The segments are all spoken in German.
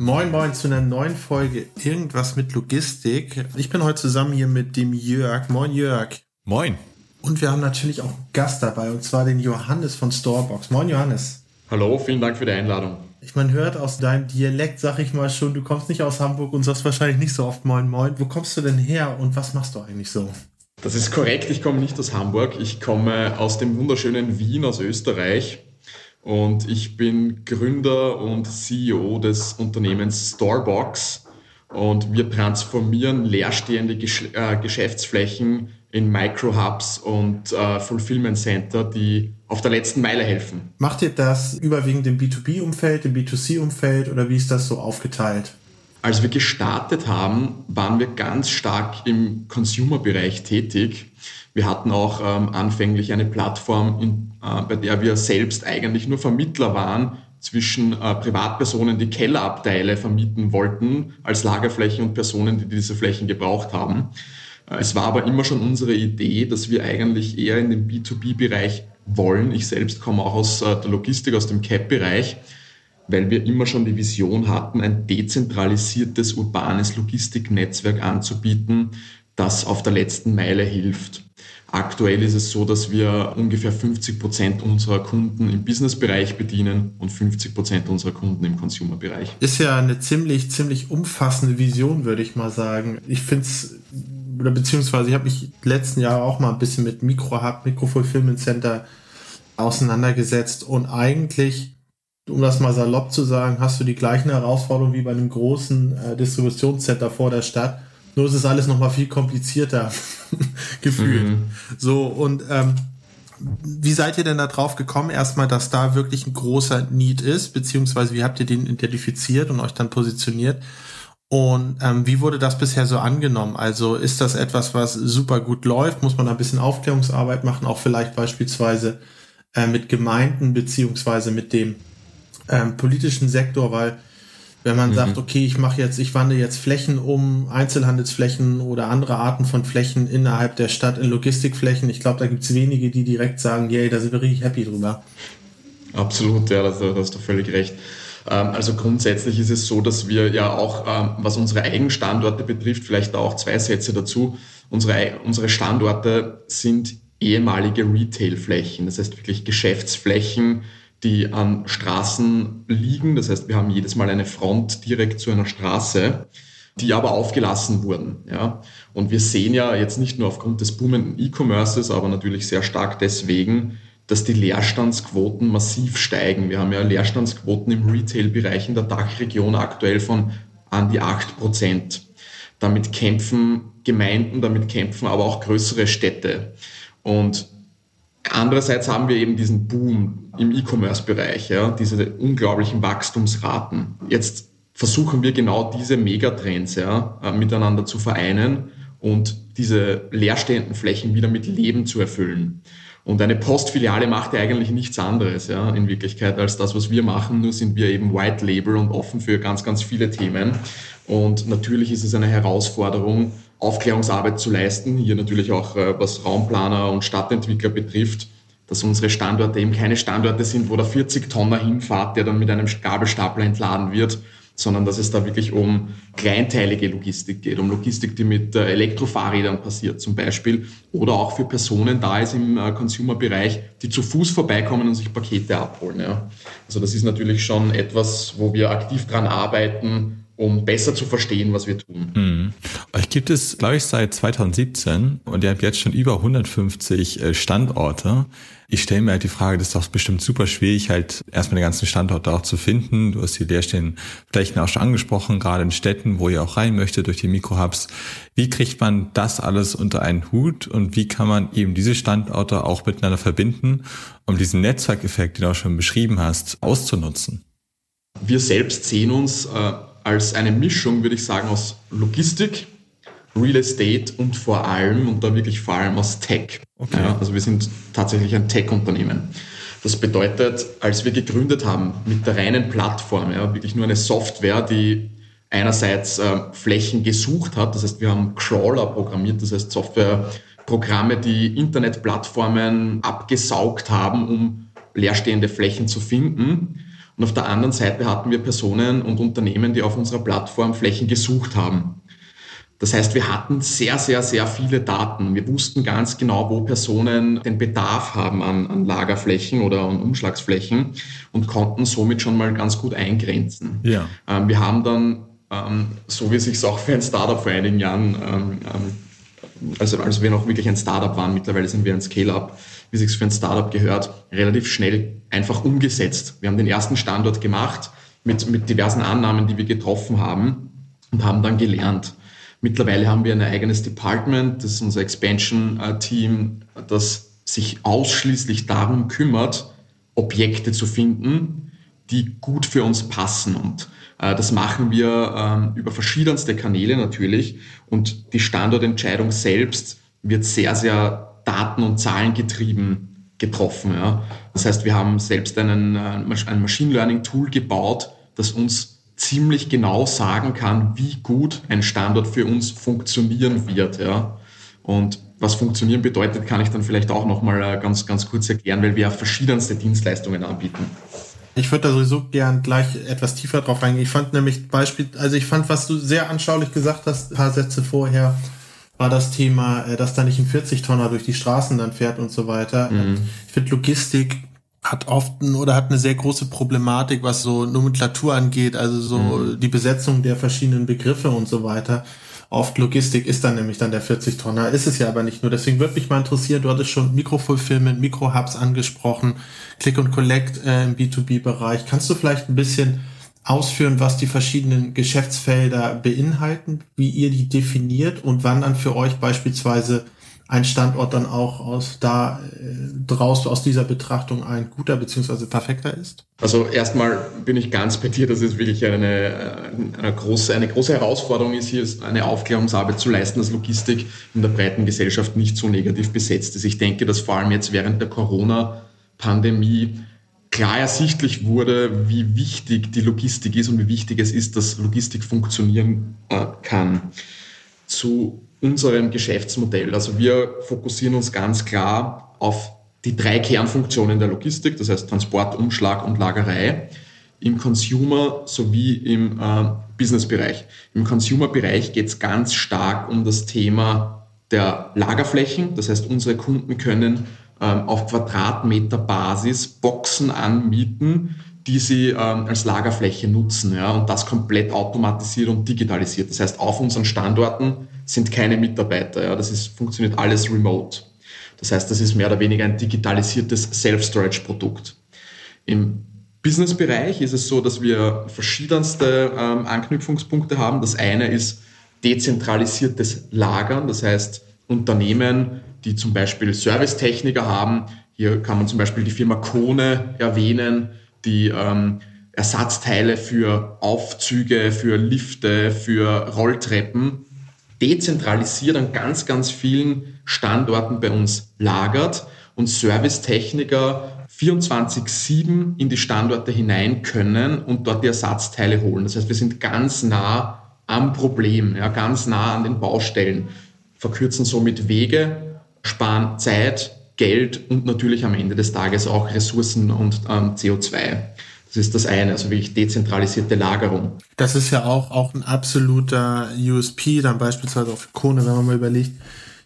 Moin Moin zu einer neuen Folge Irgendwas mit Logistik. Ich bin heute zusammen hier mit dem Jörg. Moin Jörg. Moin. Und wir haben natürlich auch einen Gast dabei, und zwar den Johannes von Storebox. Moin Johannes. Hallo, vielen Dank für die Einladung. Ich man hört aus deinem Dialekt, sag ich mal schon, du kommst nicht aus Hamburg und sagst wahrscheinlich nicht so oft Moin Moin. Wo kommst du denn her und was machst du eigentlich so? Das ist korrekt, ich komme nicht aus Hamburg. Ich komme aus dem wunderschönen Wien, aus Österreich. Und ich bin Gründer und CEO des Unternehmens Storebox. Und wir transformieren leerstehende Gesch äh, Geschäftsflächen in Micro-Hubs und äh, Fulfillment Center, die auf der letzten Meile helfen. Macht ihr das überwiegend im B2B-Umfeld, im B2C-Umfeld oder wie ist das so aufgeteilt? Als wir gestartet haben, waren wir ganz stark im Consumer-Bereich tätig. Wir hatten auch ähm, anfänglich eine Plattform, in, äh, bei der wir selbst eigentlich nur Vermittler waren zwischen äh, Privatpersonen, die Kellerabteile vermieten wollten als Lagerflächen und Personen, die diese Flächen gebraucht haben. Äh, es war aber immer schon unsere Idee, dass wir eigentlich eher in den B2B-Bereich wollen. Ich selbst komme auch aus äh, der Logistik, aus dem CAP-Bereich, weil wir immer schon die Vision hatten, ein dezentralisiertes urbanes Logistiknetzwerk anzubieten, das auf der letzten Meile hilft. Aktuell ist es so, dass wir ungefähr 50 Prozent unserer Kunden im Businessbereich bedienen und 50 Prozent unserer Kunden im Consumer-Bereich. Ist ja eine ziemlich, ziemlich umfassende Vision, würde ich mal sagen. Ich finde es oder beziehungsweise ich habe mich letzten Jahr auch mal ein bisschen mit Mikro-Hub, Mikro-Fulfillment Center auseinandergesetzt und eigentlich, um das mal salopp zu sagen, hast du die gleichen Herausforderungen wie bei einem großen äh, Distributionscenter vor der Stadt. Nur ist es alles noch mal viel komplizierter gefühlt. Mhm. So und ähm, wie seid ihr denn da drauf gekommen, erstmal, dass da wirklich ein großer Need ist, beziehungsweise wie habt ihr den identifiziert und euch dann positioniert? Und ähm, wie wurde das bisher so angenommen? Also ist das etwas, was super gut läuft? Muss man da ein bisschen Aufklärungsarbeit machen, auch vielleicht beispielsweise äh, mit Gemeinden beziehungsweise mit dem ähm, politischen Sektor, weil wenn man mhm. sagt, okay, ich mache jetzt, ich wandle jetzt Flächen um, Einzelhandelsflächen oder andere Arten von Flächen innerhalb der Stadt in Logistikflächen, ich glaube, da gibt es wenige, die direkt sagen, yay, da sind wir richtig happy drüber. Absolut, ja, da hast du völlig recht. Ähm, also grundsätzlich ist es so, dass wir ja auch, ähm, was unsere Eigenstandorte betrifft, vielleicht auch zwei Sätze dazu. Unsere, unsere Standorte sind ehemalige Retailflächen, das heißt wirklich Geschäftsflächen, die an Straßen liegen. Das heißt, wir haben jedes Mal eine Front direkt zu einer Straße, die aber aufgelassen wurden. Ja. Und wir sehen ja jetzt nicht nur aufgrund des boomenden E-Commerces, aber natürlich sehr stark deswegen, dass die Leerstandsquoten massiv steigen. Wir haben ja Leerstandsquoten im Retail-Bereich in der Dachregion aktuell von an die acht Prozent. Damit kämpfen Gemeinden, damit kämpfen aber auch größere Städte. Und andererseits haben wir eben diesen Boom im E-Commerce-Bereich, ja, diese unglaublichen Wachstumsraten. Jetzt versuchen wir genau diese Megatrends ja, äh, miteinander zu vereinen und diese leerstehenden Flächen wieder mit Leben zu erfüllen. Und eine Postfiliale macht ja eigentlich nichts anderes, ja, in Wirklichkeit, als das, was wir machen. Nur sind wir eben White Label und offen für ganz, ganz viele Themen. Und natürlich ist es eine Herausforderung, Aufklärungsarbeit zu leisten. Hier natürlich auch, äh, was Raumplaner und Stadtentwickler betrifft, dass unsere Standorte eben keine Standorte sind, wo der 40 Tonner hinfahrt, der dann mit einem Gabelstapler entladen wird, sondern dass es da wirklich um kleinteilige Logistik geht, um Logistik, die mit äh, Elektrofahrrädern passiert zum Beispiel oder auch für Personen da ist im äh, Consumer-Bereich, die zu Fuß vorbeikommen und sich Pakete abholen. Ja. Also das ist natürlich schon etwas, wo wir aktiv dran arbeiten, um besser zu verstehen, was wir tun. Mhm. Euch gibt es, glaube ich, seit 2017 und ihr habt jetzt schon über 150 äh, Standorte. Ich stelle mir halt die Frage, das ist doch bestimmt super schwierig, halt erstmal den ganzen Standort auch zu finden. Du hast die leerstehenden Flächen auch schon angesprochen, gerade in Städten, wo ihr auch rein möchtet durch die Mikrohubs. Wie kriegt man das alles unter einen Hut und wie kann man eben diese Standorte auch miteinander verbinden, um diesen Netzwerkeffekt, den du auch schon beschrieben hast, auszunutzen? Wir selbst sehen uns äh, als eine Mischung, würde ich sagen, aus Logistik, Real Estate und vor allem, und da wirklich vor allem aus Tech. Okay. Ja, also wir sind tatsächlich ein Tech-Unternehmen. Das bedeutet, als wir gegründet haben mit der reinen Plattform, ja, wirklich nur eine Software, die einerseits äh, Flächen gesucht hat, das heißt, wir haben Crawler programmiert, das heißt Softwareprogramme, die Internetplattformen abgesaugt haben, um leerstehende Flächen zu finden. Und auf der anderen Seite hatten wir Personen und Unternehmen, die auf unserer Plattform Flächen gesucht haben. Das heißt, wir hatten sehr, sehr, sehr viele Daten. Wir wussten ganz genau, wo Personen den Bedarf haben an, an Lagerflächen oder an Umschlagsflächen und konnten somit schon mal ganz gut eingrenzen. Ja. Ähm, wir haben dann, ähm, so wie es sich auch für ein Startup vor einigen Jahren, ähm, ähm, also als wir noch wirklich ein Startup waren, mittlerweile sind wir ein Scale-up, wie es sich für ein Startup gehört, relativ schnell einfach umgesetzt. Wir haben den ersten Standort gemacht mit, mit diversen Annahmen, die wir getroffen haben und haben dann gelernt. Mittlerweile haben wir ein eigenes Department, das ist unser Expansion-Team, das sich ausschließlich darum kümmert, Objekte zu finden, die gut für uns passen. Und äh, das machen wir ähm, über verschiedenste Kanäle natürlich. Und die Standortentscheidung selbst wird sehr, sehr daten- und zahlengetrieben getroffen. Ja. Das heißt, wir haben selbst einen, äh, ein Machine Learning Tool gebaut, das uns ziemlich genau sagen kann, wie gut ein Standort für uns funktionieren wird. Ja. Und was funktionieren bedeutet, kann ich dann vielleicht auch nochmal äh, ganz, ganz kurz erklären, weil wir verschiedenste Dienstleistungen anbieten. Ich würde da sowieso gern gleich etwas tiefer drauf eingehen. Ich fand nämlich Beispiel, also ich fand, was du sehr anschaulich gesagt hast, ein paar Sätze vorher, war das Thema, äh, dass da nicht ein 40-Tonner durch die Straßen dann fährt und so weiter. Mhm. Ich finde Logistik hat oft ein, oder hat eine sehr große Problematik, was so Nomenklatur angeht, also so mhm. die Besetzung der verschiedenen Begriffe und so weiter. Oft Logistik ist dann nämlich dann der 40-Tonner, ist es ja aber nicht nur. Deswegen würde mich mal interessieren, du hattest schon Mikrofulfillment, Mikrohubs angesprochen, Click und Collect äh, im B2B-Bereich. Kannst du vielleicht ein bisschen ausführen, was die verschiedenen Geschäftsfelder beinhalten, wie ihr die definiert und wann dann für euch beispielsweise ein Standort dann auch aus da äh, draus aus dieser Betrachtung ein guter beziehungsweise perfekter ist? Also erstmal bin ich ganz bei dir, dass es wirklich eine, eine, große, eine große Herausforderung ist, hier eine Aufklärungsarbeit zu leisten, dass Logistik in der breiten Gesellschaft nicht so negativ besetzt ist. Ich denke, dass vor allem jetzt während der Corona-Pandemie klar ersichtlich wurde, wie wichtig die Logistik ist und wie wichtig es ist, dass Logistik funktionieren äh, kann. Zu unserem Geschäftsmodell. Also wir fokussieren uns ganz klar auf die drei Kernfunktionen der Logistik, das heißt Transport, Umschlag und Lagerei, im Consumer sowie im äh, Businessbereich. Im Consumer-Bereich geht es ganz stark um das Thema der Lagerflächen. Das heißt, unsere Kunden können ähm, auf Quadratmeterbasis Boxen anmieten, die sie ähm, als Lagerfläche nutzen. Ja, und das komplett automatisiert und digitalisiert. Das heißt, auf unseren Standorten sind keine Mitarbeiter. Ja, das ist, funktioniert alles remote. Das heißt, das ist mehr oder weniger ein digitalisiertes Self-Storage-Produkt. Im Business-Bereich ist es so, dass wir verschiedenste ähm, Anknüpfungspunkte haben. Das eine ist dezentralisiertes Lagern, das heißt Unternehmen, die zum Beispiel Servicetechniker haben. Hier kann man zum Beispiel die Firma Kone erwähnen, die ähm, Ersatzteile für Aufzüge, für Lifte, für Rolltreppen dezentralisiert an ganz, ganz vielen Standorten bei uns lagert und Servicetechniker 24-7 in die Standorte hinein können und dort die Ersatzteile holen. Das heißt, wir sind ganz nah am Problem, ja, ganz nah an den Baustellen, verkürzen somit Wege, sparen Zeit, Geld und natürlich am Ende des Tages auch Ressourcen und ähm, CO2. Das ist das eine, also wirklich dezentralisierte Lagerung. Das ist ja auch, auch ein absoluter USP, dann beispielsweise auf Kone, wenn man mal überlegt.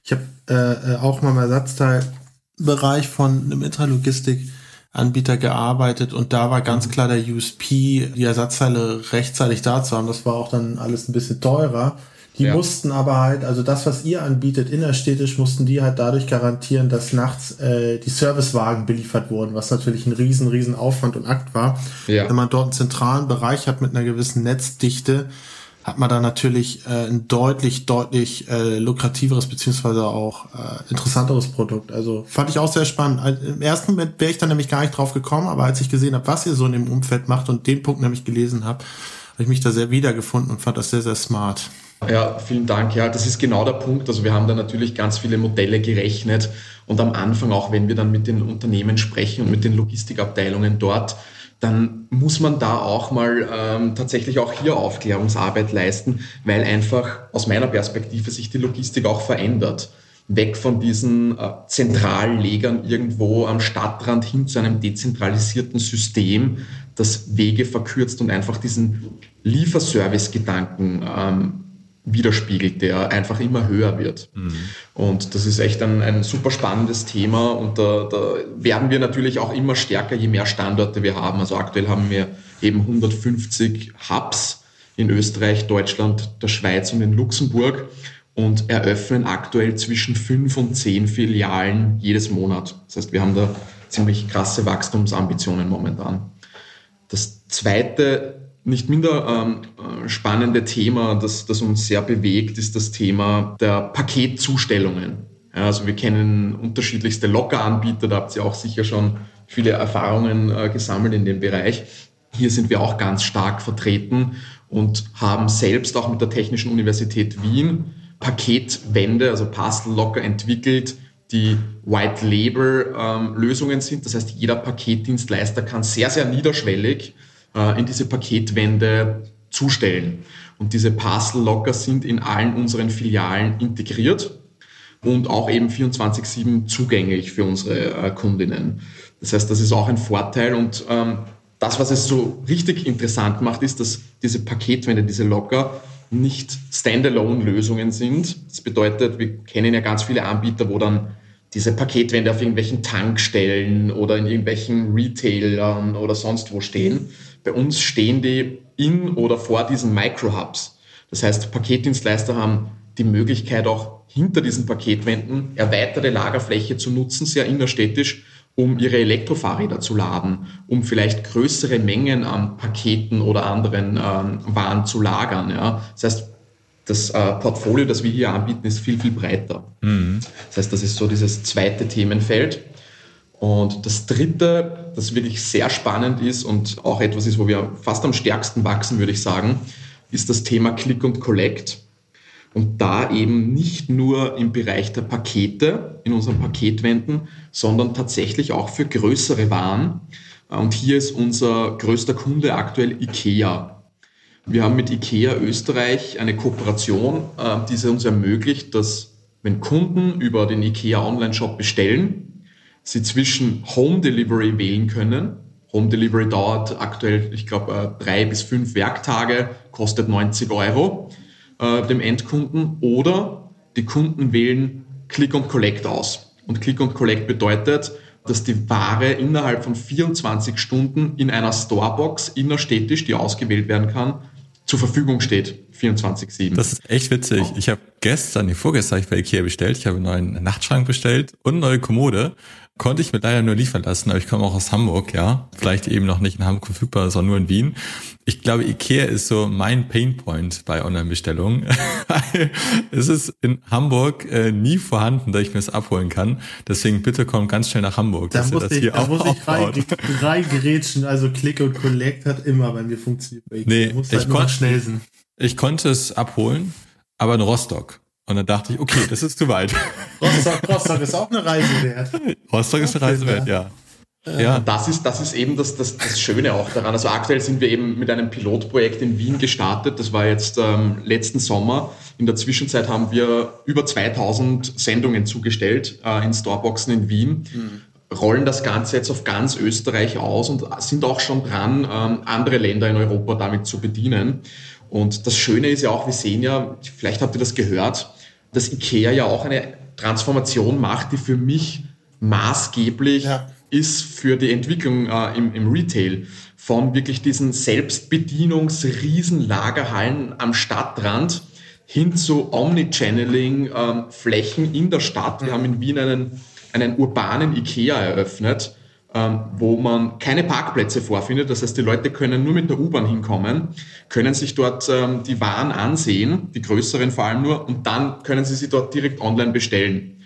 Ich habe äh, äh, auch mal im Ersatzteilbereich von einem Intralogistik-Anbieter gearbeitet und da war ganz klar der USP, die Ersatzteile rechtzeitig da zu haben. Das war auch dann alles ein bisschen teurer. Die ja. mussten aber halt, also das, was ihr anbietet, innerstädtisch, mussten die halt dadurch garantieren, dass nachts äh, die Servicewagen beliefert wurden, was natürlich ein riesen, riesen Aufwand und Akt war. Ja. Wenn man dort einen zentralen Bereich hat mit einer gewissen Netzdichte, hat man da natürlich äh, ein deutlich, deutlich äh, lukrativeres beziehungsweise auch äh, interessanteres Produkt. Also fand ich auch sehr spannend. Also, Im ersten Moment wäre ich dann nämlich gar nicht drauf gekommen, aber als ich gesehen habe, was ihr so in dem Umfeld macht und den Punkt nämlich gelesen habe, habe habe ich mich da sehr wiedergefunden und fand das sehr, sehr smart. Ja, vielen Dank. Ja, das ist genau der Punkt. Also wir haben da natürlich ganz viele Modelle gerechnet und am Anfang auch, wenn wir dann mit den Unternehmen sprechen und mit den Logistikabteilungen dort, dann muss man da auch mal ähm, tatsächlich auch hier Aufklärungsarbeit leisten, weil einfach aus meiner Perspektive sich die Logistik auch verändert. Weg von diesen äh, Zentrallegern irgendwo am Stadtrand hin zu einem dezentralisierten System, das Wege verkürzt und einfach diesen Lieferservice-Gedanken ähm, widerspiegelt, der einfach immer höher wird. Mhm. Und das ist echt ein, ein super spannendes Thema und da, da werden wir natürlich auch immer stärker, je mehr Standorte wir haben. Also aktuell haben wir eben 150 Hubs in Österreich, Deutschland, der Schweiz und in Luxemburg und eröffnen aktuell zwischen fünf und zehn Filialen jedes Monat. Das heißt, wir haben da ziemlich krasse Wachstumsambitionen momentan. Das zweite nicht minder ähm, spannende Thema, das, das uns sehr bewegt, ist das Thema der Paketzustellungen. Ja, also wir kennen unterschiedlichste Lockeranbieter, da habt ihr auch sicher schon viele Erfahrungen äh, gesammelt in dem Bereich. Hier sind wir auch ganz stark vertreten und haben selbst auch mit der Technischen Universität Wien Paketwände, also Parcel Locker entwickelt, die White Label ähm, Lösungen sind. Das heißt, jeder Paketdienstleister kann sehr, sehr niederschwellig äh, in diese Paketwände zustellen. Und diese Parcel Locker sind in allen unseren Filialen integriert und auch eben 24-7 zugänglich für unsere äh, Kundinnen. Das heißt, das ist auch ein Vorteil und ähm, das, was es so richtig interessant macht, ist, dass diese Paketwände, diese Locker nicht Standalone-Lösungen sind. Das bedeutet, wir kennen ja ganz viele Anbieter, wo dann diese Paketwände auf irgendwelchen Tankstellen oder in irgendwelchen Retailern oder sonst wo stehen. Bei uns stehen die in oder vor diesen Micro-Hubs. Das heißt, Paketdienstleister haben die Möglichkeit auch hinter diesen Paketwänden erweiterte Lagerfläche zu nutzen, sehr innerstädtisch, um ihre Elektrofahrräder zu laden, um vielleicht größere Mengen an Paketen oder anderen ähm, Waren zu lagern. Ja. Das heißt, das äh, Portfolio, das wir hier anbieten, ist viel, viel breiter. Mhm. Das heißt, das ist so dieses zweite Themenfeld. Und das dritte, das wirklich sehr spannend ist und auch etwas ist, wo wir fast am stärksten wachsen, würde ich sagen, ist das Thema Click und Collect. Und da eben nicht nur im Bereich der Pakete, in unseren Paketwänden, sondern tatsächlich auch für größere Waren. Und hier ist unser größter Kunde aktuell IKEA. Wir haben mit IKEA Österreich eine Kooperation, äh, die es uns ermöglicht, dass wenn Kunden über den IKEA Online-Shop bestellen, sie zwischen Home Delivery wählen können. Home Delivery dauert aktuell, ich glaube, äh, drei bis fünf Werktage, kostet 90 Euro äh, dem Endkunden. Oder die Kunden wählen Click und Collect aus. Und Click und Collect bedeutet, dass die Ware innerhalb von 24 Stunden in einer Storebox innerstädtisch, die ausgewählt werden kann, zur Verfügung steht. 24-7. Das ist echt witzig. Ich habe gestern, die vorgestern ich bei Ikea bestellt. Ich habe einen neuen Nachtschrank bestellt und eine neue Kommode. Konnte ich mir leider nur liefern lassen, aber ich komme auch aus Hamburg, ja. Vielleicht eben noch nicht in Hamburg verfügbar, sondern nur in Wien. Ich glaube, Ikea ist so mein Painpoint bei Online-Bestellungen. es ist in Hamburg äh, nie vorhanden, dass ich mir das abholen kann. Deswegen bitte komm ganz schnell nach Hamburg. Da muss, ich, da muss ich rein, rein gerätschen. Also Click und Collect hat immer bei mir funktioniert. Nee, muss halt ich konnte schnell sein. Ich konnte es abholen, aber in Rostock. Und dann dachte ich, okay, das ist zu weit. Rostock, Rostock ist auch eine Reise wert. Rostock ist eine Reise wert, ja. Ja. Das ist, das ist eben das, das, das Schöne auch daran. Also aktuell sind wir eben mit einem Pilotprojekt in Wien gestartet. Das war jetzt ähm, letzten Sommer. In der Zwischenzeit haben wir über 2000 Sendungen zugestellt äh, in Storeboxen in Wien. Mhm. Rollen das Ganze jetzt auf ganz Österreich aus und sind auch schon dran, ähm, andere Länder in Europa damit zu bedienen. Und das Schöne ist ja auch, wir sehen ja, vielleicht habt ihr das gehört, dass IKEA ja auch eine Transformation macht, die für mich maßgeblich ja. ist für die Entwicklung äh, im, im Retail. Von wirklich diesen Selbstbedienungs-Riesenlagerhallen am Stadtrand hin zu Omnichanneling-Flächen ähm, in der Stadt. Wir haben in Wien einen, einen urbanen IKEA eröffnet, wo man keine Parkplätze vorfindet. Das heißt, die Leute können nur mit der U-Bahn hinkommen, können sich dort ähm, die Waren ansehen, die größeren vor allem nur, und dann können sie sie dort direkt online bestellen.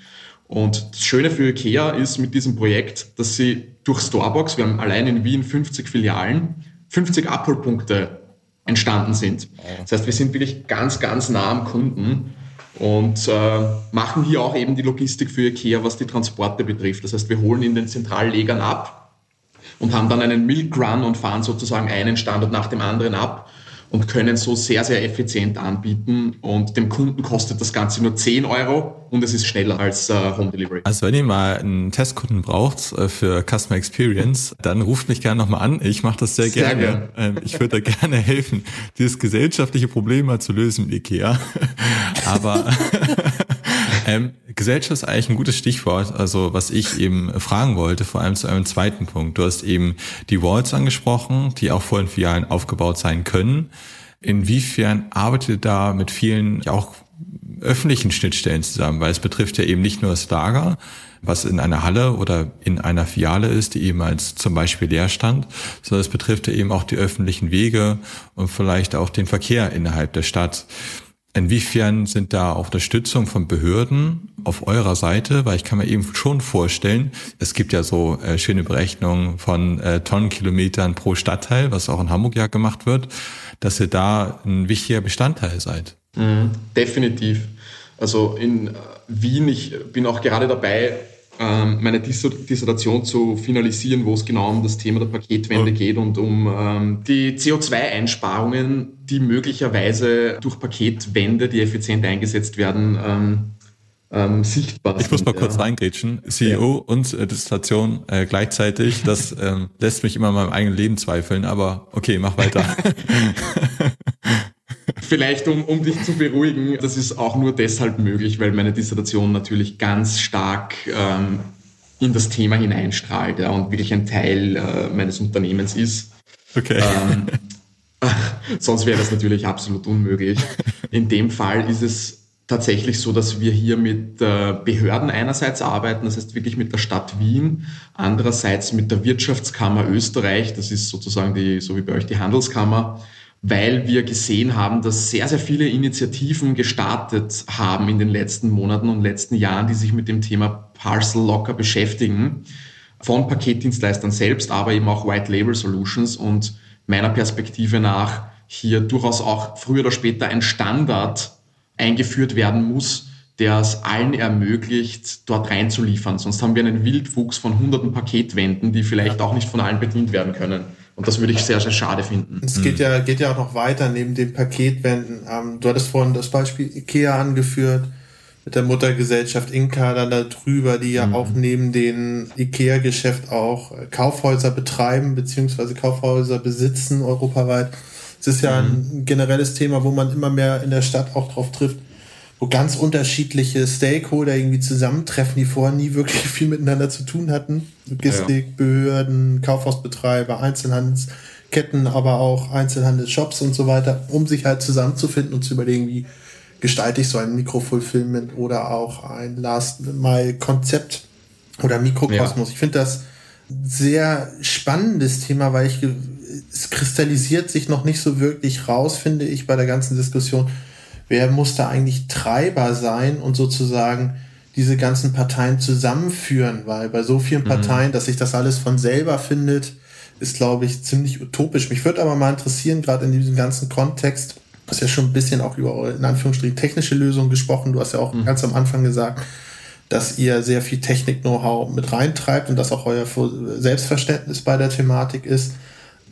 Und das Schöne für IKEA ist mit diesem Projekt, dass sie durch Storebox, wir haben allein in Wien 50 Filialen, 50 Abholpunkte entstanden sind. Das heißt, wir sind wirklich ganz, ganz nah am Kunden und äh, machen hier auch eben die Logistik für IKEA, was die Transporte betrifft. Das heißt, wir holen in den Zentrallegern ab und haben dann einen Milk Run und fahren sozusagen einen Standort nach dem anderen ab und können so sehr, sehr effizient anbieten. Und dem Kunden kostet das Ganze nur 10 Euro und es ist schneller als äh, Home Delivery. Also wenn ihr mal einen Testkunden braucht äh, für Customer Experience, dann ruft mich gerne nochmal an. Ich mache das sehr, sehr gerne. Gern. Ähm, ich würde da gerne helfen, dieses gesellschaftliche Problem mal zu lösen mit Ikea. Aber ähm, Gesellschaft ist eigentlich ein gutes Stichwort. Also was ich eben fragen wollte, vor allem zu einem zweiten Punkt. Du hast eben die Walls angesprochen, die auch vor den Filialen aufgebaut sein können. Inwiefern arbeitet ihr da mit vielen ja auch öffentlichen Schnittstellen zusammen? Weil es betrifft ja eben nicht nur das Lager, was in einer Halle oder in einer Filiale ist, die eben als zum Beispiel leer stand, sondern es betrifft ja eben auch die öffentlichen Wege und vielleicht auch den Verkehr innerhalb der Stadt. Inwiefern sind da Unterstützung von Behörden auf eurer Seite? Weil ich kann mir eben schon vorstellen, es gibt ja so äh, schöne Berechnungen von äh, Tonnenkilometern pro Stadtteil, was auch in Hamburg ja gemacht wird, dass ihr da ein wichtiger Bestandteil seid. Mhm, definitiv. Also in äh, Wien, ich bin auch gerade dabei, meine Dissertation zu finalisieren, wo es genau um das Thema der Paketwende geht und um ähm, die CO2-Einsparungen, die möglicherweise durch Paketwände, die effizient eingesetzt werden, ähm, ähm, sichtbar Ich muss mal kurz ja. reingrätschen. CEO ja. und äh, Dissertation äh, gleichzeitig, das ähm, lässt mich immer in meinem eigenen Leben zweifeln, aber okay, mach weiter. Vielleicht, um, um dich zu beruhigen, das ist auch nur deshalb möglich, weil meine Dissertation natürlich ganz stark ähm, in das Thema hineinstrahlt ja, und wirklich ein Teil äh, meines Unternehmens ist. Okay. Ähm, sonst wäre das natürlich absolut unmöglich. In dem Fall ist es tatsächlich so, dass wir hier mit äh, Behörden einerseits arbeiten, das heißt wirklich mit der Stadt Wien, andererseits mit der Wirtschaftskammer Österreich, das ist sozusagen die, so wie bei euch die Handelskammer, weil wir gesehen haben, dass sehr, sehr viele Initiativen gestartet haben in den letzten Monaten und letzten Jahren, die sich mit dem Thema Parcel Locker beschäftigen, von Paketdienstleistern selbst, aber eben auch White Label Solutions und meiner Perspektive nach hier durchaus auch früher oder später ein Standard eingeführt werden muss, der es allen ermöglicht, dort reinzuliefern. Sonst haben wir einen Wildwuchs von hunderten Paketwänden, die vielleicht auch nicht von allen bedient werden können. Und das würde ich sehr, sehr schade finden. Es geht ja, geht ja auch noch weiter neben den Paketwänden. Ähm, du hattest vorhin das Beispiel IKEA angeführt mit der Muttergesellschaft Inka dann da drüber, die ja mhm. auch neben dem IKEA-Geschäft auch Kaufhäuser betreiben, beziehungsweise Kaufhäuser besitzen europaweit. Es ist ja mhm. ein generelles Thema, wo man immer mehr in der Stadt auch drauf trifft, wo ganz unterschiedliche Stakeholder irgendwie zusammentreffen, die vorher nie wirklich viel miteinander zu tun hatten. Logistik, ja. Behörden, Kaufhausbetreiber, Einzelhandelsketten, aber auch Einzelhandelsshops und so weiter, um sich halt zusammenzufinden und zu überlegen, wie gestalte ich so ein Mikrofulfillment oder auch ein Last-Mile-Konzept oder Mikrokosmos. Ja. Ich finde das sehr spannendes Thema, weil ich es kristallisiert sich noch nicht so wirklich raus, finde ich, bei der ganzen Diskussion, wer muss da eigentlich Treiber sein und sozusagen diese ganzen Parteien zusammenführen, weil bei so vielen mhm. Parteien, dass sich das alles von selber findet, ist, glaube ich, ziemlich utopisch. Mich würde aber mal interessieren, gerade in diesem ganzen Kontext, du hast ja schon ein bisschen auch über, in Anführungsstrichen, technische Lösungen gesprochen. Du hast ja auch mhm. ganz am Anfang gesagt, dass ihr sehr viel Technik-Know-how mit reintreibt und dass auch euer Selbstverständnis bei der Thematik ist.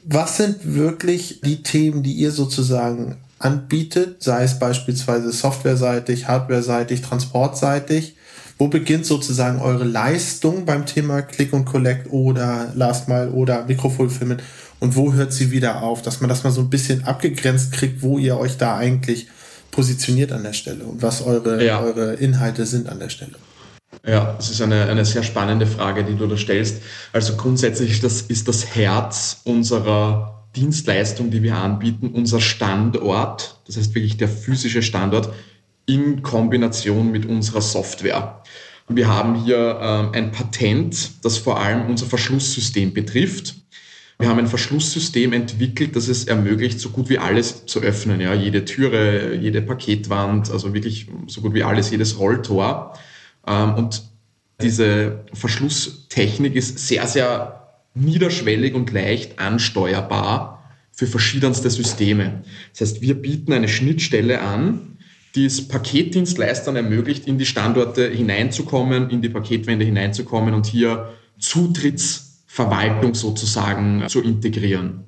Was sind wirklich die Themen, die ihr sozusagen anbietet, sei es beispielsweise softwareseitig, hardwareseitig, transportseitig. Wo beginnt sozusagen eure Leistung beim Thema Click und Collect oder Last Mile oder Mikrofulfillment und wo hört sie wieder auf, dass man das mal so ein bisschen abgegrenzt kriegt, wo ihr euch da eigentlich positioniert an der Stelle und was eure, ja. eure Inhalte sind an der Stelle. Ja, das ist eine, eine sehr spannende Frage, die du da stellst. Also grundsätzlich das ist das Herz unserer Dienstleistung, die wir anbieten, unser Standort, das heißt wirklich der physische Standort, in Kombination mit unserer Software. Wir haben hier ähm, ein Patent, das vor allem unser Verschlusssystem betrifft. Wir haben ein Verschlusssystem entwickelt, das es ermöglicht, so gut wie alles zu öffnen. Ja, jede Türe, jede Paketwand, also wirklich so gut wie alles, jedes Rolltor. Ähm, und diese Verschlusstechnik ist sehr, sehr niederschwellig und leicht ansteuerbar für verschiedenste Systeme. Das heißt, wir bieten eine Schnittstelle an, die es Paketdienstleistern ermöglicht, in die Standorte hineinzukommen, in die Paketwände hineinzukommen und hier Zutrittsverwaltung sozusagen zu integrieren.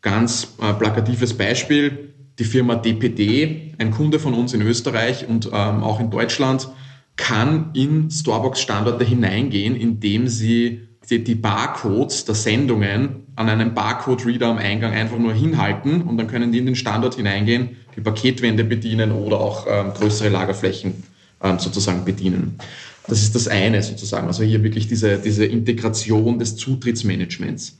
Ganz äh, plakatives Beispiel, die Firma DPD, ein Kunde von uns in Österreich und ähm, auch in Deutschland, kann in Starbucks-Standorte hineingehen, indem sie die, die Barcodes der Sendungen an einem Barcode-Reader am Eingang einfach nur hinhalten und dann können die in den Standort hineingehen, die Paketwände bedienen oder auch ähm, größere Lagerflächen ähm, sozusagen bedienen. Das ist das eine sozusagen, also hier wirklich diese, diese Integration des Zutrittsmanagements.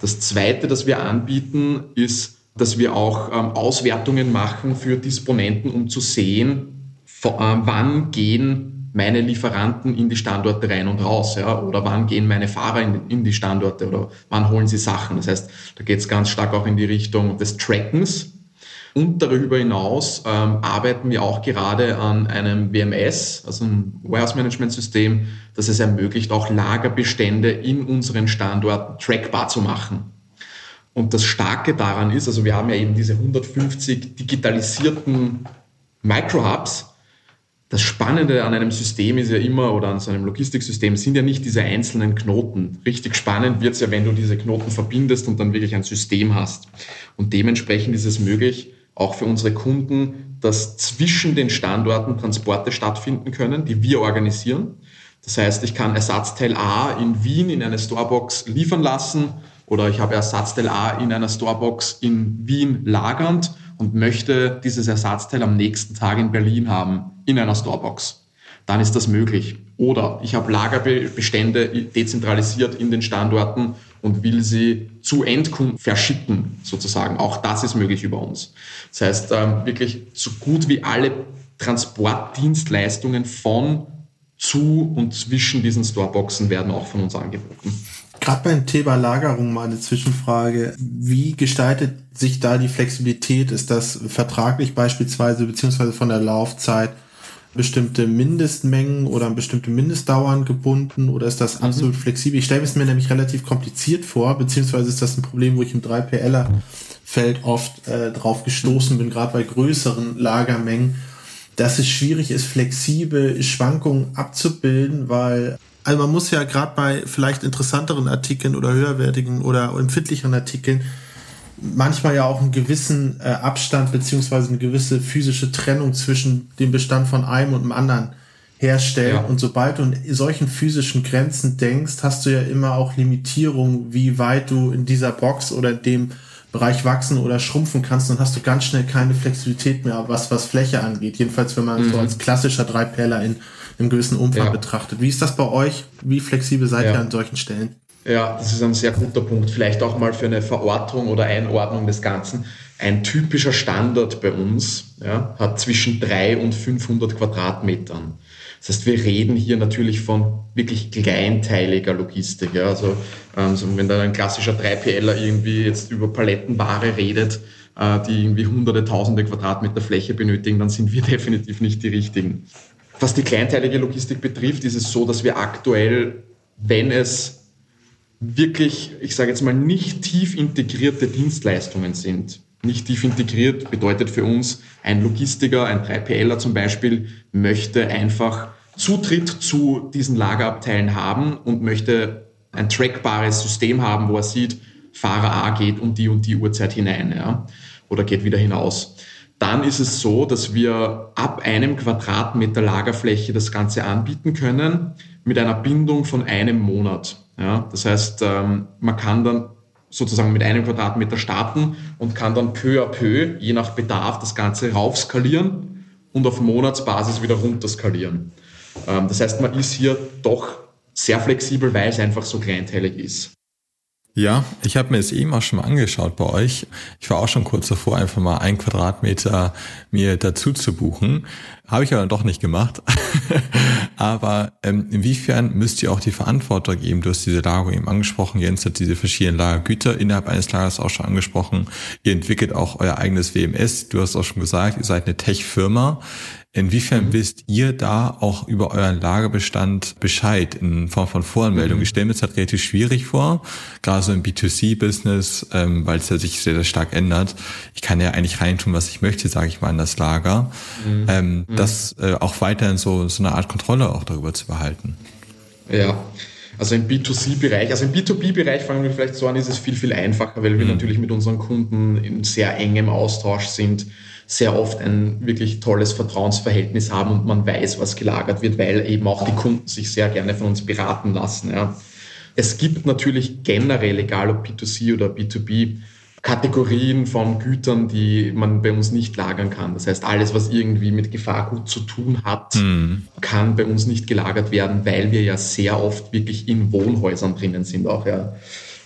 Das zweite, das wir anbieten, ist, dass wir auch ähm, Auswertungen machen für Disponenten, um zu sehen, äh, wann gehen meine Lieferanten in die Standorte rein und raus, ja, oder wann gehen meine Fahrer in, in die Standorte oder wann holen sie Sachen. Das heißt, da geht es ganz stark auch in die Richtung des Trackens. Und darüber hinaus ähm, arbeiten wir auch gerade an einem WMS, also ein Warehouse Management System, das es ermöglicht, auch Lagerbestände in unseren Standorten trackbar zu machen. Und das Starke daran ist, also wir haben ja eben diese 150 digitalisierten Microhubs, das Spannende an einem System ist ja immer, oder an so einem Logistiksystem, sind ja nicht diese einzelnen Knoten. Richtig spannend wird es ja, wenn du diese Knoten verbindest und dann wirklich ein System hast. Und dementsprechend ist es möglich, auch für unsere Kunden, dass zwischen den Standorten Transporte stattfinden können, die wir organisieren. Das heißt, ich kann Ersatzteil A in Wien in eine Storebox liefern lassen oder ich habe Ersatzteil A in einer Storebox in Wien lagernd und möchte dieses Ersatzteil am nächsten Tag in Berlin haben, in einer Storebox. Dann ist das möglich. Oder ich habe Lagerbestände dezentralisiert in den Standorten und will sie zu Endkunden verschicken, sozusagen. Auch das ist möglich über uns. Das heißt, ähm, wirklich so gut wie alle Transportdienstleistungen von, zu und zwischen diesen Storeboxen werden auch von uns angeboten. Gerade beim Thema Lagerung mal eine Zwischenfrage. Wie gestaltet sich da die Flexibilität? Ist das vertraglich beispielsweise beziehungsweise von der Laufzeit bestimmte Mindestmengen oder bestimmte Mindestdauern gebunden oder ist das mhm. absolut mhm. flexibel? Ich stelle es mir nämlich relativ kompliziert vor, beziehungsweise ist das ein Problem, wo ich im 3PLer Feld oft äh, drauf gestoßen bin, gerade bei größeren Lagermengen, dass es schwierig ist, flexibel Schwankungen abzubilden, weil also man muss ja gerade bei vielleicht interessanteren Artikeln oder höherwertigen oder empfindlicheren Artikeln manchmal ja auch einen gewissen äh, Abstand beziehungsweise eine gewisse physische Trennung zwischen dem Bestand von einem und dem anderen herstellen. Ja. Und sobald du in solchen physischen Grenzen denkst, hast du ja immer auch Limitierungen, wie weit du in dieser Box oder in dem Bereich wachsen oder schrumpfen kannst, dann hast du ganz schnell keine Flexibilität mehr, was, was Fläche angeht. Jedenfalls, wenn man mhm. so als klassischer Dreiperler in einem gewissen Umfang ja. betrachtet. Wie ist das bei euch? Wie flexibel seid ja. ihr an solchen Stellen? Ja, das ist ein sehr guter Punkt. Vielleicht auch mal für eine Verortung oder Einordnung des Ganzen. Ein typischer Standort bei uns ja, hat zwischen drei und 500 Quadratmetern. Das heißt, wir reden hier natürlich von wirklich kleinteiliger Logistik. Ja. Also, ähm, wenn da ein klassischer 3PLer irgendwie jetzt über Palettenware redet, äh, die irgendwie hunderte, tausende Quadratmeter Fläche benötigen, dann sind wir definitiv nicht die richtigen. Was die kleinteilige Logistik betrifft, ist es so, dass wir aktuell, wenn es wirklich, ich sage jetzt mal, nicht tief integrierte Dienstleistungen sind, nicht tief integriert bedeutet für uns, ein Logistiker, ein 3PLer zum Beispiel, möchte einfach Zutritt zu diesen Lagerabteilen haben und möchte ein trackbares System haben, wo er sieht, Fahrer A geht um die und die Uhrzeit hinein ja, oder geht wieder hinaus dann ist es so, dass wir ab einem Quadratmeter Lagerfläche das Ganze anbieten können mit einer Bindung von einem Monat. Ja, das heißt, ähm, man kann dann sozusagen mit einem Quadratmeter starten und kann dann peu à peu, je nach Bedarf, das Ganze raufskalieren und auf Monatsbasis wieder runterskalieren. Ähm, das heißt, man ist hier doch sehr flexibel, weil es einfach so kleinteilig ist. Ja, ich habe mir es eben auch schon mal angeschaut bei euch. Ich war auch schon kurz davor, einfach mal ein Quadratmeter mir dazu zu buchen. Habe ich aber doch nicht gemacht. aber ähm, inwiefern müsst ihr auch die Verantwortung geben? Du hast diese Lagerung eben angesprochen. Jens hat diese verschiedenen Lagergüter innerhalb eines Lagers auch schon angesprochen. Ihr entwickelt auch euer eigenes WMS. Du hast auch schon gesagt, ihr seid eine Tech-Firma. Inwiefern mhm. wisst ihr da auch über euren Lagerbestand Bescheid in Form von Voranmeldung? Mhm. Ich stelle mir das halt relativ schwierig vor, gerade so im B2C-Business, ähm, weil es ja sich sehr, sehr stark ändert. Ich kann ja eigentlich reintun, was ich möchte, sage ich mal, in das Lager. Mhm. Ähm, mhm. das äh, auch weiterhin so, so eine Art Kontrolle auch darüber zu behalten. Ja, also im B2C-Bereich, also im B2B-Bereich fangen wir vielleicht so an, ist es viel, viel einfacher, weil wir mhm. natürlich mit unseren Kunden in sehr engem Austausch sind, sehr oft ein wirklich tolles Vertrauensverhältnis haben und man weiß, was gelagert wird, weil eben auch die Kunden sich sehr gerne von uns beraten lassen. Ja. Es gibt natürlich generell, egal ob B2C oder B2B, Kategorien von Gütern, die man bei uns nicht lagern kann. Das heißt, alles, was irgendwie mit Gefahrgut zu tun hat, mhm. kann bei uns nicht gelagert werden, weil wir ja sehr oft wirklich in Wohnhäusern drinnen sind auch, ja.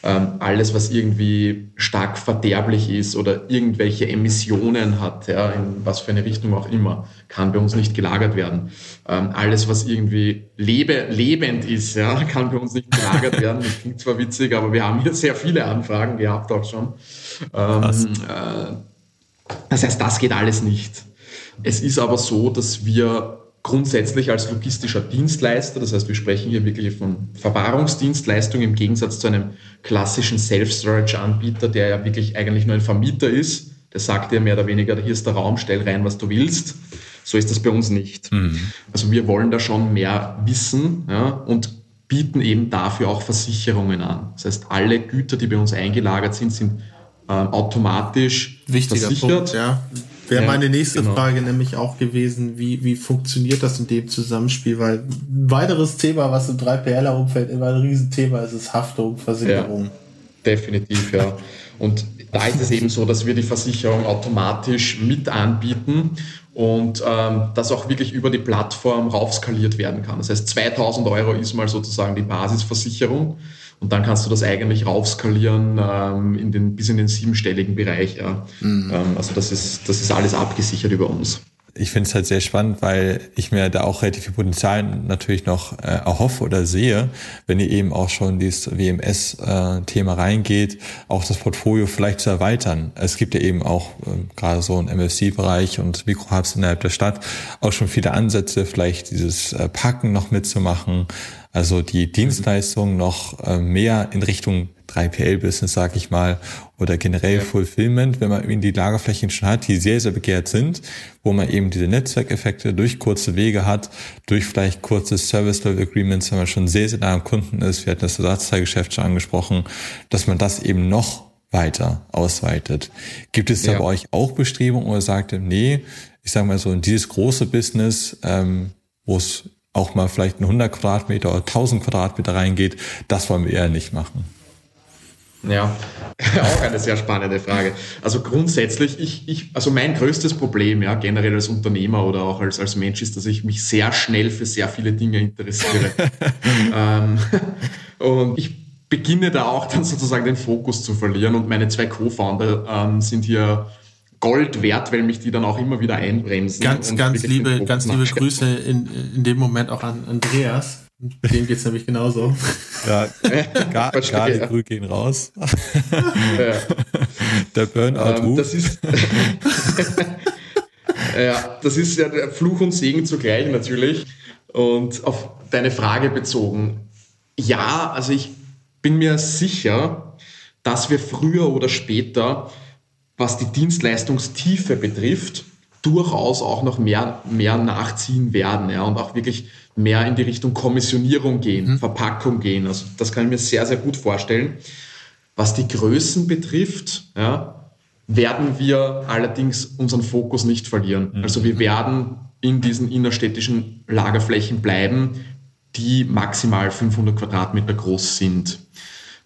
Ähm, alles, was irgendwie stark verderblich ist oder irgendwelche Emissionen hat, ja, in was für eine Richtung auch immer, kann bei uns nicht gelagert werden. Ähm, alles, was irgendwie lebe, lebend ist, ja, kann bei uns nicht gelagert werden. Das klingt zwar witzig, aber wir haben hier sehr viele Anfragen gehabt auch schon. Ähm, äh, das heißt, das geht alles nicht. Es ist aber so, dass wir grundsätzlich als logistischer Dienstleister, das heißt, wir sprechen hier wirklich von Verwahrungsdienstleistung im Gegensatz zu einem klassischen Self-Storage-Anbieter, der ja wirklich eigentlich nur ein Vermieter ist. Der sagt dir mehr oder weniger, hier ist der Raum, stell rein, was du willst. So ist das bei uns nicht. Mhm. Also wir wollen da schon mehr wissen ja, und bieten eben dafür auch Versicherungen an. Das heißt, alle Güter, die bei uns eingelagert sind, sind ähm, automatisch Wichtiger versichert. Punkt, ja. Wäre ja, meine nächste genau. Frage nämlich auch gewesen, wie, wie funktioniert das in dem Zusammenspiel? Weil ein weiteres Thema, was im 3PLer-Umfeld immer ein Riesenthema ist, ist Haftung, Versicherung. Ja, definitiv, ja. Und da ist es eben so, dass wir die Versicherung automatisch mit anbieten und ähm, das auch wirklich über die Plattform raufskaliert werden kann. Das heißt, 2000 Euro ist mal sozusagen die Basisversicherung. Und dann kannst du das eigentlich raufskalieren ähm, in den, bis in den siebenstelligen Bereich. Ja. Mhm. Ähm, also das ist, das ist alles abgesichert über uns ich finde es halt sehr spannend, weil ich mir da auch relativ viel Potenzial natürlich noch äh, erhoffe oder sehe, wenn ihr eben auch schon dieses WMS-Thema äh, reingeht, auch das Portfolio vielleicht zu erweitern. Es gibt ja eben auch äh, gerade so im MFC-Bereich und Mikrohubs innerhalb der Stadt auch schon viele Ansätze, vielleicht dieses äh, Packen noch mitzumachen, also die Dienstleistungen noch äh, mehr in Richtung 3PL-Business, sag ich mal, oder generell ja. Fulfillment, wenn man eben die Lagerflächen schon hat, die sehr, sehr begehrt sind, wo man eben diese Netzwerkeffekte durch kurze Wege hat, durch vielleicht kurze Service-Level-Agreements, wenn man schon sehr, sehr nah am Kunden ist, wir hatten das Ersatzteilgeschäft schon angesprochen, dass man das eben noch weiter ausweitet. Gibt es da ja. bei euch auch Bestrebungen oder sagt ihr, nee, ich sage mal so, in dieses große Business, ähm, wo es auch mal vielleicht ein 100 Quadratmeter oder 1000 Quadratmeter reingeht, das wollen wir eher nicht machen. Ja, auch eine sehr spannende Frage. Also grundsätzlich, ich, ich, also mein größtes Problem, ja, generell als Unternehmer oder auch als, als Mensch ist, dass ich mich sehr schnell für sehr viele Dinge interessiere. ähm, und ich beginne da auch dann sozusagen den Fokus zu verlieren und meine zwei Co-Founder ähm, sind hier Gold wert, weil mich die dann auch immer wieder einbremsen. Ganz, ganz liebe, ganz liebe Grüße in, in dem Moment auch an Andreas. Dem geht's nämlich genauso. Ja, gar, gerade ja. Grü gehen raus. Ja. Der Burnout ähm, das ist Ja, das ist ja der Fluch und Segen zugleich natürlich. Und auf deine Frage bezogen. Ja, also ich bin mir sicher, dass wir früher oder später was die Dienstleistungstiefe betrifft, durchaus auch noch mehr, mehr nachziehen werden ja, und auch wirklich mehr in die Richtung Kommissionierung gehen, mhm. Verpackung gehen. Also das kann ich mir sehr, sehr gut vorstellen. Was die Größen betrifft, ja, werden wir allerdings unseren Fokus nicht verlieren. Mhm. Also wir werden in diesen innerstädtischen Lagerflächen bleiben, die maximal 500 Quadratmeter groß sind.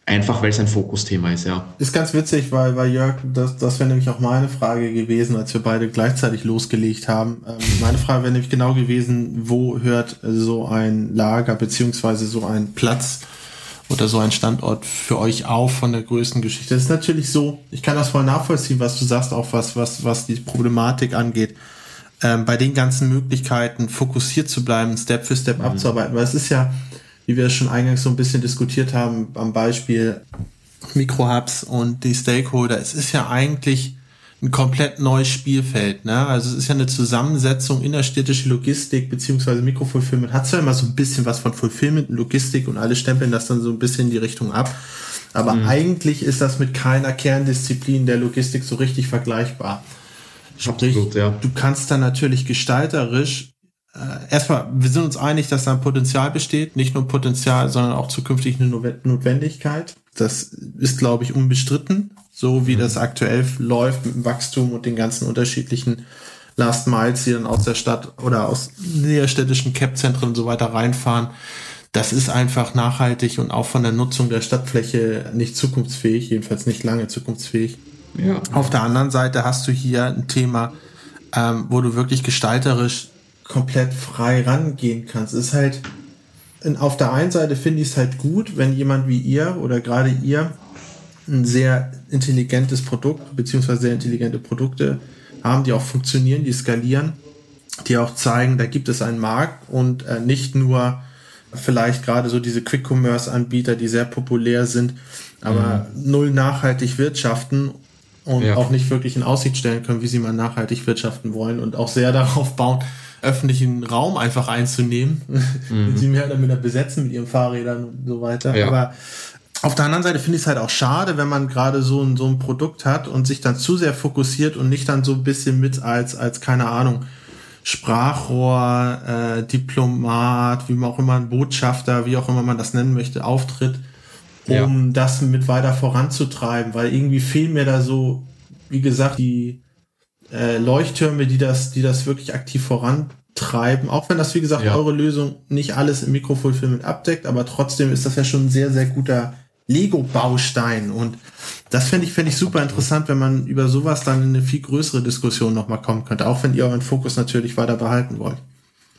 Einfach weil es ein Fokusthema ist, ja. Ist ganz witzig, weil, weil Jörg, das, das wäre nämlich auch meine Frage gewesen, als wir beide gleichzeitig losgelegt haben. Ähm, meine Frage wäre nämlich genau gewesen, wo hört so ein Lager beziehungsweise so ein Platz oder so ein Standort für euch auf von der größten Geschichte? Das ist natürlich so, ich kann das voll nachvollziehen, was du sagst, auch was, was, was die Problematik angeht. Ähm, bei den ganzen Möglichkeiten fokussiert zu bleiben, Step für Step mhm. abzuarbeiten, weil es ist ja, wie wir es schon eingangs so ein bisschen diskutiert haben, am Beispiel Mikrohubs und die Stakeholder. Es ist ja eigentlich ein komplett neues Spielfeld. Ne? Also es ist ja eine Zusammensetzung innerstädtische Logistik beziehungsweise Mikrofulfillment. Hat zwar immer so ein bisschen was von Fulfillment und Logistik und alle stempeln das dann so ein bisschen in die Richtung ab. Aber mhm. eigentlich ist das mit keiner Kerndisziplin der Logistik so richtig vergleichbar. Sprich, Absolut, ja. du kannst dann natürlich gestalterisch erstmal, wir sind uns einig, dass da ein Potenzial besteht, nicht nur Potenzial, sondern auch zukünftig eine Notwendigkeit. Das ist, glaube ich, unbestritten so wie mhm. das aktuell läuft mit dem Wachstum und den ganzen unterschiedlichen Last Miles, die dann aus der Stadt oder aus näherstädtischen Cap-Zentren und so weiter reinfahren. Das ist einfach nachhaltig und auch von der Nutzung der Stadtfläche nicht zukunftsfähig, jedenfalls nicht lange zukunftsfähig. Ja. Auf der anderen Seite hast du hier ein Thema, ähm, wo du wirklich gestalterisch komplett frei rangehen kannst. Es ist halt, auf der einen Seite finde ich es halt gut, wenn jemand wie ihr oder gerade ihr ein sehr intelligentes Produkt, beziehungsweise sehr intelligente Produkte haben, die auch funktionieren, die skalieren, die auch zeigen, da gibt es einen Markt und äh, nicht nur vielleicht gerade so diese Quick-Commerce-Anbieter, die sehr populär sind, aber mhm. null nachhaltig wirtschaften und ja. auch nicht wirklich in Aussicht stellen können, wie sie mal nachhaltig wirtschaften wollen und auch sehr darauf bauen, öffentlichen Raum einfach einzunehmen, mhm. sie mehr damit besetzen mit ihren Fahrrädern und so weiter. Ja. Aber auf der anderen Seite finde ich es halt auch schade, wenn man gerade so ein, so ein Produkt hat und sich dann zu sehr fokussiert und nicht dann so ein bisschen mit als, als keine Ahnung, Sprachrohr, äh, Diplomat, wie man auch immer ein Botschafter, wie auch immer man das nennen möchte, auftritt, um ja. das mit weiter voranzutreiben, weil irgendwie fehlen mir da so, wie gesagt, die äh, Leuchttürme, die das, die das wirklich aktiv voran treiben, auch wenn das, wie gesagt, ja. eure Lösung nicht alles im Mikrofulfillment abdeckt, aber trotzdem ist das ja schon ein sehr, sehr guter Lego-Baustein. Und das fände ich, fände ich super interessant, wenn man über sowas dann in eine viel größere Diskussion nochmal kommen könnte, auch wenn ihr euren Fokus natürlich weiter behalten wollt.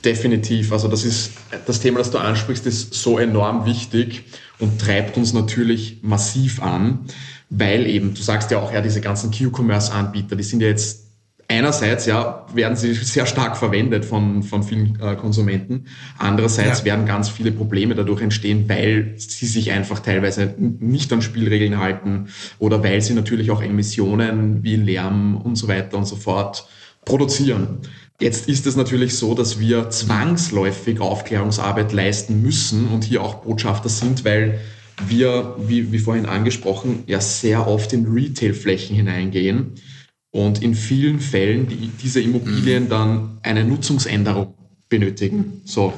Definitiv. Also das ist, das Thema, das du ansprichst, ist so enorm wichtig und treibt uns natürlich massiv an, weil eben, du sagst ja auch, ja, diese ganzen Q-Commerce-Anbieter, die sind ja jetzt einerseits ja, werden sie sehr stark verwendet von, von vielen äh, Konsumenten. Andererseits ja. werden ganz viele Probleme dadurch entstehen, weil sie sich einfach teilweise nicht an Spielregeln halten oder weil sie natürlich auch Emissionen wie Lärm und so weiter und so fort produzieren. Jetzt ist es natürlich so, dass wir zwangsläufig Aufklärungsarbeit leisten müssen und hier auch Botschafter sind, weil wir, wie, wie vorhin angesprochen, ja sehr oft in Retail-Flächen hineingehen und in vielen Fällen die, diese Immobilien dann eine Nutzungsänderung benötigen. So.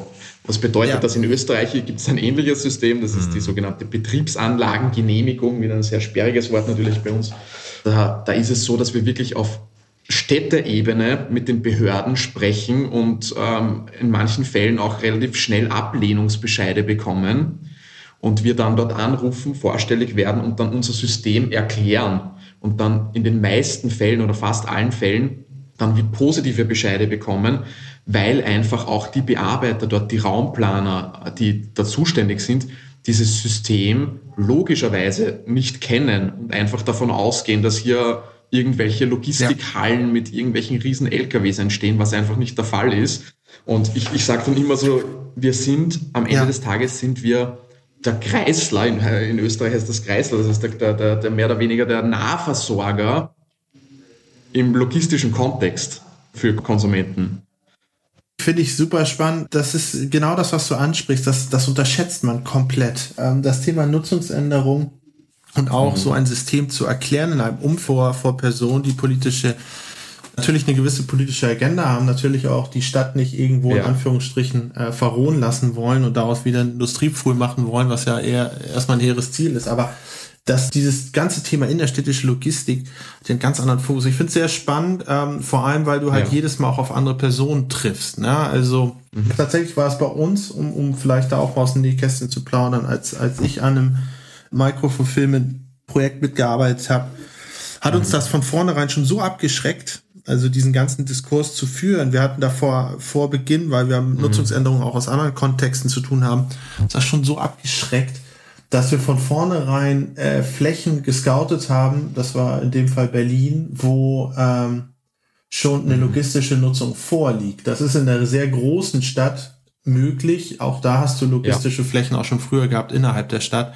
Was bedeutet ja. das? In Österreich gibt es ein ähnliches System, das ist die mhm. sogenannte Betriebsanlagengenehmigung, wieder ein sehr sperriges Wort natürlich bei uns. Da, da ist es so, dass wir wirklich auf Städteebene mit den Behörden sprechen und ähm, in manchen Fällen auch relativ schnell Ablehnungsbescheide bekommen und wir dann dort anrufen, vorstellig werden und dann unser System erklären und dann in den meisten Fällen oder fast allen Fällen dann wie positive Bescheide bekommen, weil einfach auch die Bearbeiter dort, die Raumplaner, die da zuständig sind, dieses System logischerweise nicht kennen und einfach davon ausgehen, dass hier irgendwelche Logistikhallen ja. mit irgendwelchen riesen LKWs entstehen, was einfach nicht der Fall ist. Und ich, ich sage dann immer so, wir sind, am Ende ja. des Tages sind wir der Kreisler, in, in, Österreich heißt das Kreisler, das ist der, der, der mehr oder weniger der Nahversorger im logistischen Kontext für Konsumenten. Finde ich super spannend. Das ist genau das, was du ansprichst. Das, das unterschätzt man komplett. Ähm, das Thema Nutzungsänderung und auch mhm. so ein System zu erklären in einem Umvor vor Personen, die politische natürlich eine gewisse politische Agenda haben, natürlich auch die Stadt nicht irgendwo ja. in Anführungsstrichen äh, verrohen lassen wollen und daraus wieder Industriepfuhl machen wollen, was ja eher erstmal ein hehres Ziel ist. Aber dass dieses ganze Thema innerstädtische Logistik den ganz anderen Fokus. Ich finde es sehr spannend, ähm, vor allem, weil du halt ja. jedes Mal auch auf andere Personen triffst. Ne? Also mhm. tatsächlich war es bei uns, um, um vielleicht da auch mal aus dem Nähkästchen zu plaudern, als, als ich an einem Microfilming-Projekt mitgearbeitet habe, hat uns mhm. das von vornherein schon so abgeschreckt, also diesen ganzen Diskurs zu führen. Wir hatten davor vor Beginn, weil wir mhm. Nutzungsänderungen auch aus anderen Kontexten zu tun haben, das schon so abgeschreckt, dass wir von vornherein äh, Flächen gescoutet haben. Das war in dem Fall Berlin, wo ähm, schon eine mhm. logistische Nutzung vorliegt. Das ist in einer sehr großen Stadt möglich. Auch da hast du logistische ja. Flächen auch schon früher gehabt innerhalb der Stadt.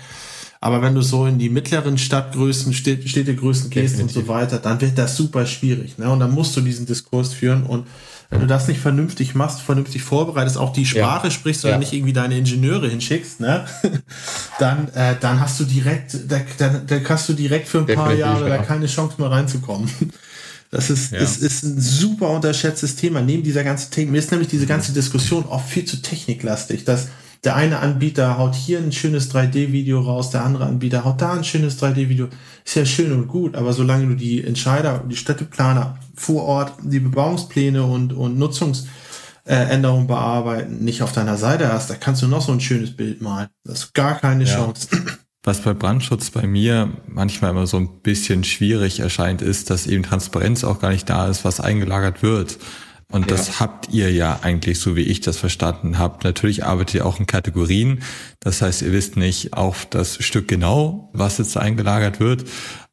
Aber wenn du so in die mittleren Stadtgrößen, Städtegrößen gehst Definitiv. und so weiter, dann wird das super schwierig. Ne? Und dann musst du diesen Diskurs führen und wenn du das nicht vernünftig machst, vernünftig vorbereitest, auch die Sprache ja. sprichst oder ja. nicht irgendwie deine Ingenieure hinschickst, ne? dann, äh, dann hast du direkt, da, da, da hast du direkt für ein Definitiv, paar Jahre ja. da keine Chance mehr reinzukommen. Das ist, ja. ist, ist ein super unterschätztes Thema. Neben dieser ganzen Themen, mir ist nämlich diese ganze Diskussion auch viel zu techniklastig, dass der eine Anbieter haut hier ein schönes 3D-Video raus, der andere Anbieter haut da ein schönes 3D-Video. Ist ja schön und gut, aber solange du die Entscheider, die Städteplaner vor Ort, die Bebauungspläne und, und Nutzungsänderungen bearbeiten, nicht auf deiner Seite hast, da kannst du noch so ein schönes Bild malen. Das ist gar keine ja. Chance. Was bei Brandschutz bei mir manchmal immer so ein bisschen schwierig erscheint, ist, dass eben Transparenz auch gar nicht da ist, was eingelagert wird. Und ja. das habt ihr ja eigentlich, so wie ich das verstanden habe. Natürlich arbeitet ihr auch in Kategorien. Das heißt, ihr wisst nicht auf das Stück genau, was jetzt eingelagert wird.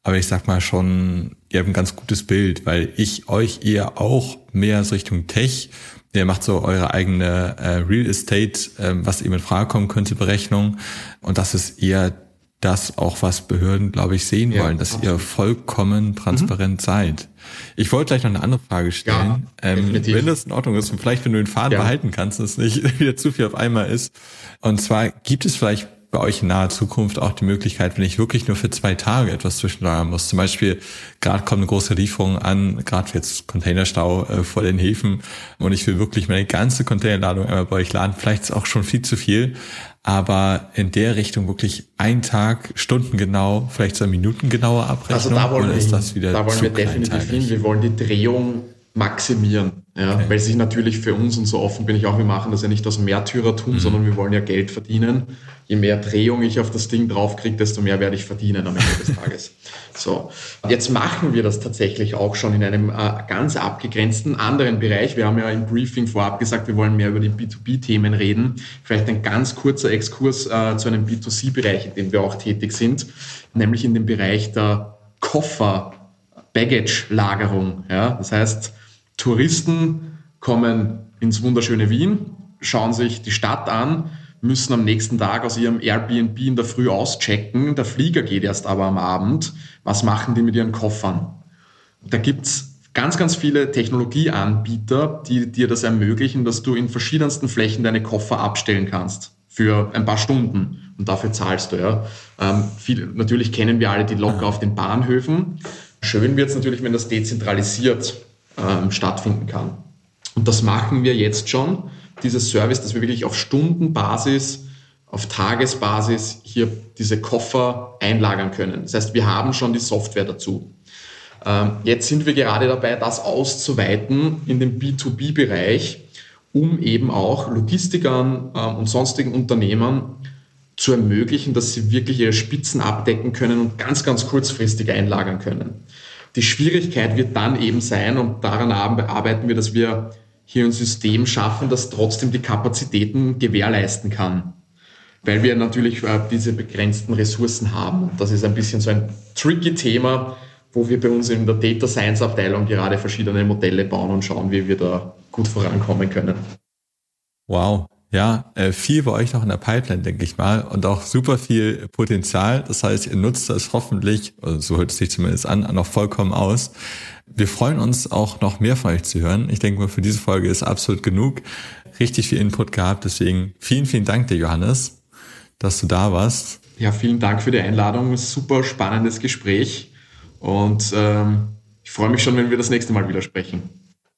Aber ich sag mal schon, ihr habt ein ganz gutes Bild, weil ich euch eher auch mehr als Richtung Tech Ihr macht so eure eigene äh, Real Estate, äh, was eben in Frage kommen könnte, Berechnung. Und das ist eher das auch, was Behörden, glaube ich, sehen ja, wollen, dass absolut. ihr vollkommen transparent mhm. seid. Ich wollte gleich noch eine andere Frage stellen. Ja, ähm, wenn das in Ordnung ist und vielleicht, wenn du den Faden ja. behalten kannst, dass es nicht wieder zu viel auf einmal ist. Und zwar gibt es vielleicht bei euch in naher Zukunft auch die Möglichkeit, wenn ich wirklich nur für zwei Tage etwas zwischenlagern muss. Zum Beispiel, gerade kommt eine große Lieferung an, gerade jetzt Containerstau äh, vor den Häfen und ich will wirklich meine ganze Containerladung einmal bei euch laden. Vielleicht ist auch schon viel zu viel, aber in der Richtung wirklich ein Tag, Stunden genau, vielleicht so Minuten genauer Abrechnung? Also da wollen wir, ist das wieder da wollen wir definitiv hin. Wir wollen die Drehung maximieren. Ja, okay. Weil sich natürlich für uns, und so offen bin ich auch, wir machen das ja nicht aus Märtyrertum, mhm. sondern wir wollen ja Geld verdienen. Je mehr Drehung ich auf das Ding draufkriege, desto mehr werde ich verdienen am Ende des Tages. So, jetzt machen wir das tatsächlich auch schon in einem äh, ganz abgegrenzten anderen Bereich. Wir haben ja im Briefing vorab gesagt, wir wollen mehr über die B2B-Themen reden. Vielleicht ein ganz kurzer Exkurs äh, zu einem B2C-Bereich, in dem wir auch tätig sind, nämlich in dem Bereich der Koffer. Baggage-Lagerung. Ja? Das heißt, Touristen kommen ins wunderschöne Wien, schauen sich die Stadt an, müssen am nächsten Tag aus ihrem Airbnb in der Früh auschecken. Der Flieger geht erst aber am Abend. Was machen die mit ihren Koffern? Da gibt's ganz, ganz viele Technologieanbieter, die dir das ermöglichen, dass du in verschiedensten Flächen deine Koffer abstellen kannst für ein paar Stunden und dafür zahlst du. Ja. Ähm, viel, natürlich kennen wir alle die Locker auf den Bahnhöfen. Schön wird es natürlich, wenn das dezentralisiert ähm, stattfinden kann. Und das machen wir jetzt schon, dieses Service, dass wir wirklich auf Stundenbasis, auf Tagesbasis hier diese Koffer einlagern können. Das heißt, wir haben schon die Software dazu. Ähm, jetzt sind wir gerade dabei, das auszuweiten in den B2B-Bereich, um eben auch Logistikern ähm, und sonstigen Unternehmern zu ermöglichen, dass sie wirklich ihre Spitzen abdecken können und ganz, ganz kurzfristig einlagern können. Die Schwierigkeit wird dann eben sein, und daran arbeiten wir, dass wir hier ein System schaffen, das trotzdem die Kapazitäten gewährleisten kann. Weil wir natürlich äh, diese begrenzten Ressourcen haben. Und das ist ein bisschen so ein tricky Thema, wo wir bei uns in der Data Science Abteilung gerade verschiedene Modelle bauen und schauen, wie wir da gut vorankommen können. Wow, ja, äh, viel bei euch noch in der Pipeline, denke ich mal, und auch super viel Potenzial. Das heißt, ihr nutzt das hoffentlich, also so hört es sich zumindest an, noch vollkommen aus. Wir freuen uns auch noch mehr von euch zu hören. Ich denke mal, für diese Folge ist absolut genug. Richtig viel Input gehabt. Deswegen vielen, vielen Dank dir, Johannes, dass du da warst. Ja, vielen Dank für die Einladung. Super spannendes Gespräch. Und ähm, ich freue mich schon, wenn wir das nächste Mal wieder sprechen.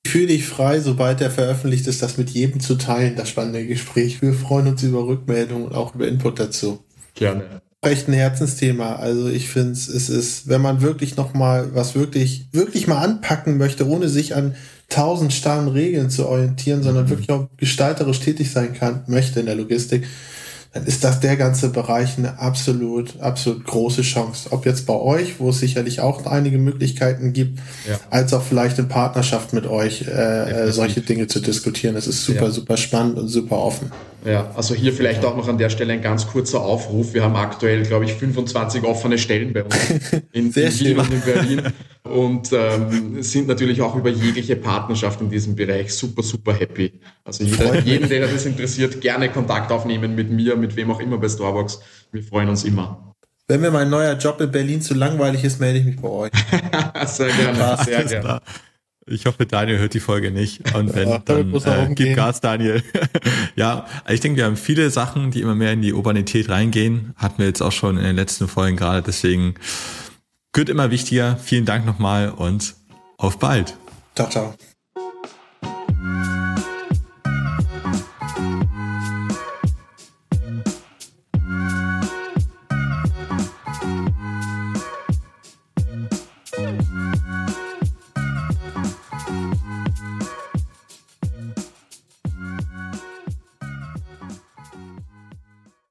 Fühl dich frei, sobald er veröffentlicht ist, das mit jedem zu teilen, das spannende Gespräch. Wir freuen uns über Rückmeldungen und auch über Input dazu. Gerne. Echt ein Herzensthema. Also ich finde es ist, wenn man wirklich nochmal was wirklich, wirklich mal anpacken möchte, ohne sich an tausend starren Regeln zu orientieren, sondern mhm. wirklich auch gestalterisch tätig sein kann, möchte in der Logistik, dann ist das der ganze Bereich eine absolut, absolut große Chance. Ob jetzt bei euch, wo es sicherlich auch einige Möglichkeiten gibt, ja. als auch vielleicht in Partnerschaft mit euch äh, solche Dinge zu diskutieren. Es ist super, ja. super spannend und super offen. Ja, also hier vielleicht auch noch an der Stelle ein ganz kurzer Aufruf. Wir haben aktuell, glaube ich, 25 offene Stellen bei uns in, in Wien und in Berlin und ähm, sind natürlich auch über jegliche Partnerschaft in diesem Bereich super, super happy. Also jeder, jeden, der das interessiert, gerne Kontakt aufnehmen mit mir, mit wem auch immer bei Starbucks. Wir freuen uns immer. Wenn mir mein neuer Job in Berlin zu langweilig ist, melde ich mich bei euch. sehr gerne, sehr gerne. Ich hoffe, Daniel hört die Folge nicht. Und wenn, ja, dann äh, gib Gas, Daniel. ja, ich denke, wir haben viele Sachen, die immer mehr in die Urbanität reingehen. Hatten wir jetzt auch schon in den letzten Folgen gerade. Deswegen wird immer wichtiger. Vielen Dank nochmal und auf bald. Ciao, ciao.